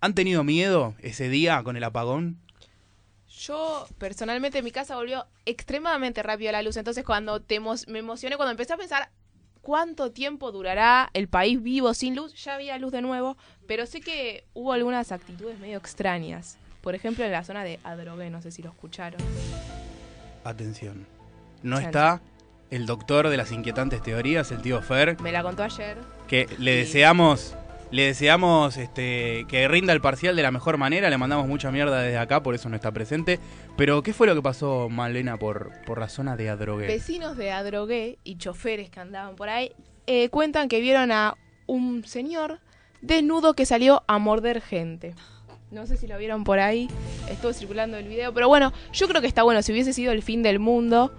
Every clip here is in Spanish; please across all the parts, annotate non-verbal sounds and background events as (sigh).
¿Han tenido miedo ese día con el apagón? Yo, personalmente, en mi casa volvió extremadamente rápido la luz. Entonces, cuando te emo- me emocioné, cuando empecé a pensar cuánto tiempo durará el país vivo sin luz, ya había luz de nuevo. Pero sé que hubo algunas actitudes medio extrañas. Por ejemplo, en la zona de Adrogué, no sé si lo escucharon. Atención. No está el doctor de las inquietantes teorías, el tío Fer, Me la contó ayer. que le deseamos, le deseamos este, que rinda el parcial de la mejor manera, le mandamos mucha mierda desde acá, por eso no está presente. Pero, ¿qué fue lo que pasó, Malena, por, por la zona de Adrogué? Vecinos de Adrogué y choferes que andaban por ahí eh, cuentan que vieron a un señor desnudo que salió a morder gente. No sé si lo vieron por ahí, estuvo circulando el video, pero bueno, yo creo que está bueno, si hubiese sido el fin del mundo,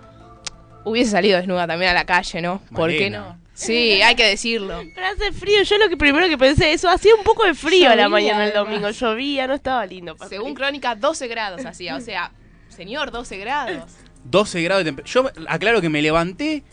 hubiese salido desnuda también a la calle, ¿no? ¿Por qué no? Sí, hay que decirlo. Pero hace frío, yo lo que primero que pensé eso, hacía un poco de frío a la mañana el además. domingo, llovía, no estaba lindo. para Según. Crónica, 12 grados hacía, o sea, señor, 12 grados. 12 grados de temperatura. Yo aclaro que me levanté.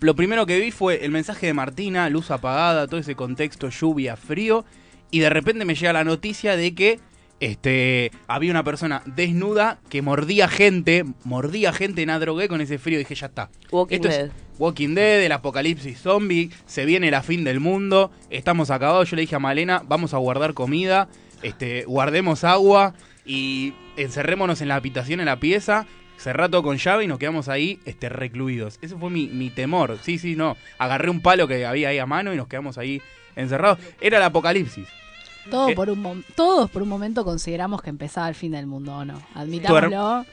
Lo primero que vi fue el mensaje de Martina, luz apagada, todo ese contexto, lluvia, frío. Y de repente me llega la noticia de que este, había una persona desnuda que mordía gente, mordía gente en Adrogué con ese frío. dije, ya está. Walking Esto Dead. es Walking Dead, el apocalipsis zombie, se viene la fin del mundo, estamos acabados. Yo le dije a Malena, vamos a guardar comida, este, guardemos agua y encerrémonos en la habitación, en la pieza, cerrá todo con llave y nos quedamos ahí este, recluidos. Ese fue mi, mi temor. Sí, sí, no. Agarré un palo que había ahí a mano y nos quedamos ahí encerrados. Era el apocalipsis. Todo Eh, por un mom- todos por un momento consideramos que empezaba el fin del mundo, ¿o no? Admitámoslo.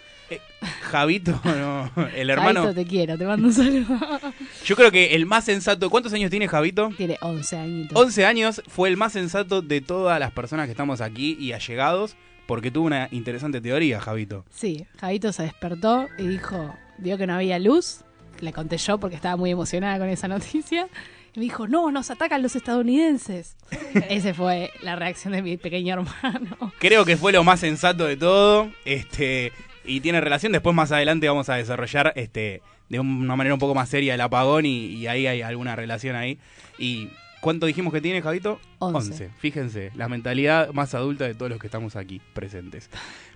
Javito, (laughs) no, el hermano. Jaito, te quiero, te mando un saludo. (laughs) Yo creo que el más sensato. ¿Cuántos años tiene Javito? Tiene 11 añitos. 11 años fue el más sensato de todas las personas que estamos aquí y allegados, porque tuvo una interesante teoría, Javito. Sí, Jaito se despertó y dijo, vio que no había luz. Le conté yo porque estaba muy emocionada con esa noticia. Y me dijo, no, nos atacan los estadounidenses. (laughs) Esa fue la reacción de mi pequeño hermano. Creo que fue lo más sensato de todo, este, y tiene relación. Después más adelante vamos a desarrollar este, de una manera un poco más seria el apagón y, y ahí hay alguna relación ahí. ¿Y cuánto dijimos que tiene, Javito? 11. Fíjense, la mentalidad más adulta de todos los que estamos aquí presentes.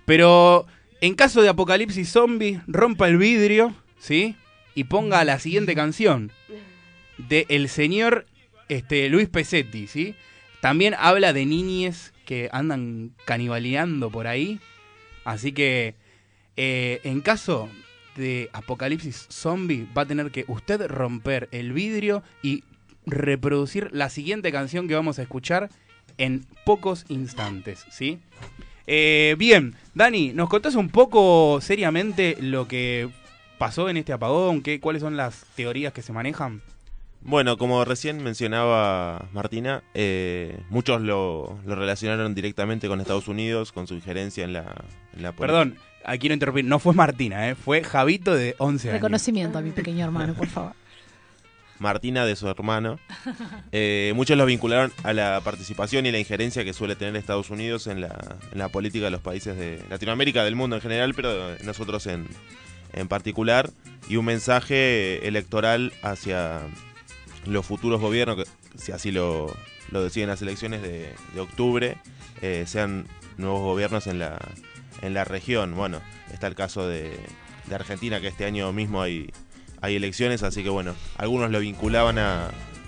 Pero en caso de apocalipsis zombie, rompa el vidrio, ¿sí? Y ponga la siguiente canción de el señor este, Luis Pesetti, ¿sí? También habla de niñes que andan canibaleando por ahí. Así que eh, en caso de apocalipsis zombie va a tener que usted romper el vidrio y reproducir la siguiente canción que vamos a escuchar en pocos instantes, ¿sí? Eh, bien, Dani, ¿nos contás un poco seriamente lo que pasó en este apagón? ¿Qué, ¿Cuáles son las teorías que se manejan? Bueno, como recién mencionaba Martina, eh, muchos lo, lo relacionaron directamente con Estados Unidos, con su injerencia en la, en la. Perdón, aquí quiero interrumpir, no fue Martina, ¿eh? fue Javito de 11 años. Reconocimiento a mi pequeño hermano, por favor. Martina de su hermano. Eh, muchos lo vincularon a la participación y la injerencia que suele tener Estados Unidos en la, en la política de los países de Latinoamérica, del mundo en general, pero nosotros en, en particular, y un mensaje electoral hacia los futuros gobiernos, si así lo, lo deciden las elecciones de, de octubre, eh, sean nuevos gobiernos en la, en la región. Bueno, está el caso de, de Argentina, que este año mismo hay, hay elecciones, así que bueno, algunos lo vinculaban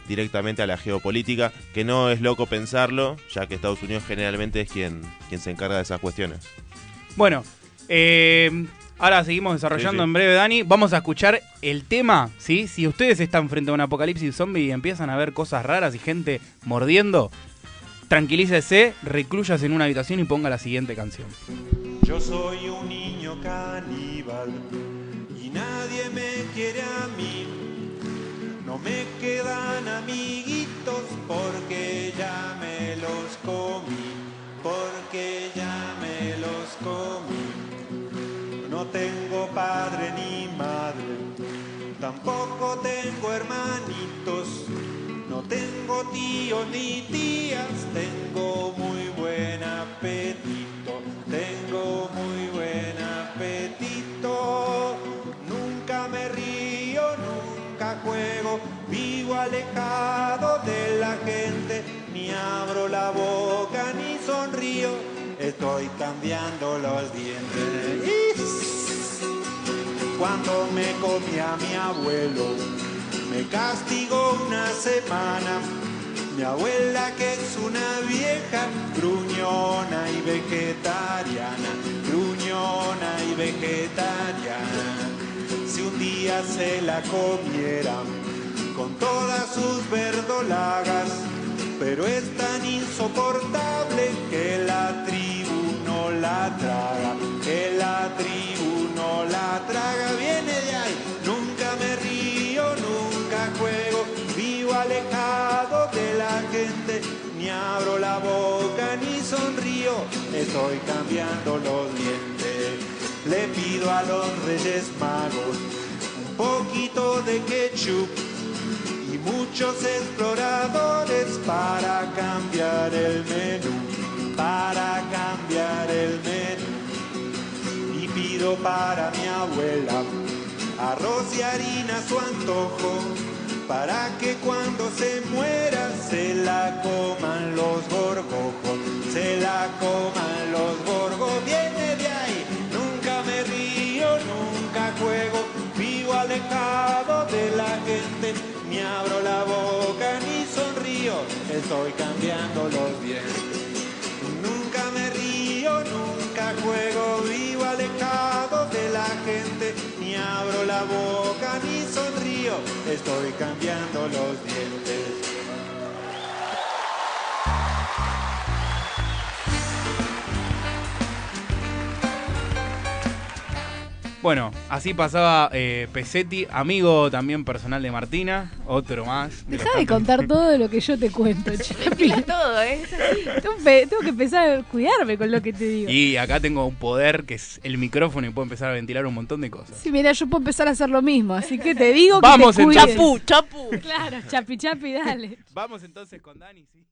directamente a la geopolítica, que no es loco pensarlo, ya que Estados Unidos generalmente es quien, quien se encarga de esas cuestiones. Bueno, eh, ahora seguimos desarrollando Sí, sí. en breve, Dani. Vamos a escuchar el tema, ¿sí? Si ustedes están frente a un apocalipsis zombie y empiezan a ver cosas raras y gente mordiendo, tranquilícese, reclúyase en una habitación y ponga la siguiente canción. Yo soy un niño caníbal y nadie me quiere a mí. No me quedan amiguitos porque ya me los comí, porque ya tampoco tengo hermanitos. No tengo tíos ni tías, tengo muy buen apetito, tengo muy buen apetito. Nunca me río, nunca juego, vivo alejado de la gente, ni abro la boca ni sonrío, estoy cambiando los dientes. Cuando me comía mi abuelo, me castigó una semana. Mi abuela que es una vieja gruñona y vegetariana, gruñona y vegetariana. Si un día se la comieran con todas sus verdolagas, pero es tan insoportable alejado de la gente, ni abro la boca ni sonrío, estoy cambiando los dientes, le pido a los reyes magos un poquito de ketchup y muchos exploradores para cambiar el menú, para cambiar el menú. Y pido para mi abuela arroz y harina a su antojo, para que cuando se muera se la coman los gorgojos, se la coman los gorgos. Viene de ahí, nunca me río, nunca juego, vivo alejado de la gente, ni abro la boca ni sonrío, estoy cambiando los dientes. Nunca me río, nunca juego, vivo alejado de la gente, ni abro la boca estoy cambiando los dientes. Bueno, así pasaba eh, Pesetti, amigo también personal de Martina, otro más. Deja de contar todo lo que yo te cuento, (laughs) Chapi. Todo, ¿eh? tengo, tengo que empezar a cuidarme con lo que te digo. Y acá tengo un poder que es el micrófono y puedo empezar a ventilar un montón de cosas. Sí, mira, yo puedo empezar a hacer lo mismo, así que te digo que Vamos, te cuides. entonces. Chapu, chapu. Claro, chapi chapi, dale. Vamos entonces con Dani, sí.